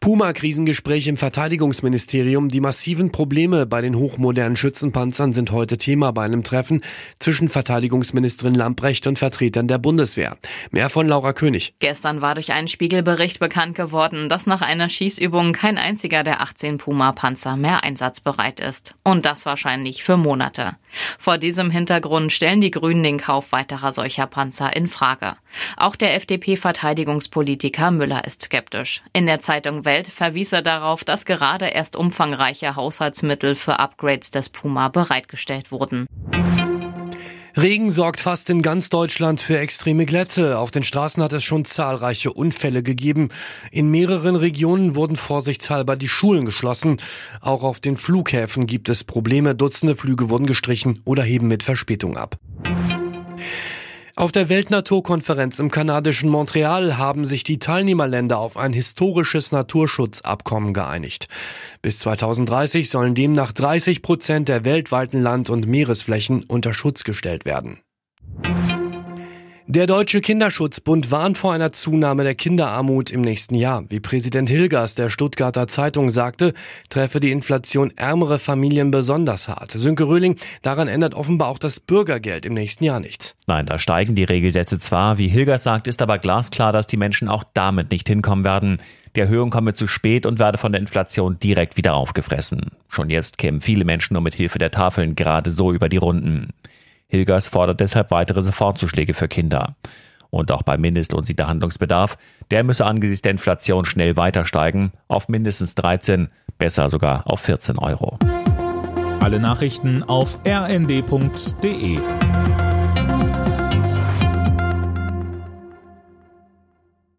Puma-Krisengespräch im Verteidigungsministerium. Die massiven Probleme bei den hochmodernen Schützenpanzern sind heute Thema bei einem Treffen zwischen Verteidigungsministerin Lamprecht und Vertretern der Bundeswehr. Mehr von Laura König. Gestern war durch einen Spiegelbericht bekannt geworden, dass nach einer Schießübung kein einziger der 18 Puma-Panzer mehr einsatzbereit ist. Und das wahrscheinlich für Monate. Vor diesem Hintergrund stellen die Grünen den Kauf weiterer solcher Panzer in Frage. Auch der FDP-Verteidigungspolitiker Müller ist skeptisch. In der Zeitung Welt verwies er darauf, dass gerade erst umfangreiche Haushaltsmittel für Upgrades des Puma bereitgestellt wurden. Regen sorgt fast in ganz Deutschland für extreme Glätte. Auf den Straßen hat es schon zahlreiche Unfälle gegeben. In mehreren Regionen wurden vorsichtshalber die Schulen geschlossen. Auch auf den Flughäfen gibt es Probleme. Dutzende Flüge wurden gestrichen oder heben mit Verspätung ab. Auf der Weltnaturkonferenz im kanadischen Montreal haben sich die Teilnehmerländer auf ein historisches Naturschutzabkommen geeinigt. Bis 2030 sollen demnach 30 Prozent der weltweiten Land- und Meeresflächen unter Schutz gestellt werden. Der Deutsche Kinderschutzbund warnt vor einer Zunahme der Kinderarmut im nächsten Jahr. Wie Präsident Hilgers der Stuttgarter Zeitung sagte, treffe die Inflation ärmere Familien besonders hart. Sönke Röhling, daran ändert offenbar auch das Bürgergeld im nächsten Jahr nichts. Nein, da steigen die Regelsätze zwar. Wie Hilgers sagt, ist aber glasklar, dass die Menschen auch damit nicht hinkommen werden. Die Erhöhung komme zu spät und werde von der Inflation direkt wieder aufgefressen. Schon jetzt kämen viele Menschen nur mit Hilfe der Tafeln gerade so über die Runden. Hilgers fordert deshalb weitere Sofortzuschläge für Kinder. Und auch beim Mindestlohn sieht der Handlungsbedarf. Der müsse angesichts der Inflation schnell weiter steigen, auf mindestens 13, besser sogar auf 14 Euro. Alle Nachrichten auf rnd.de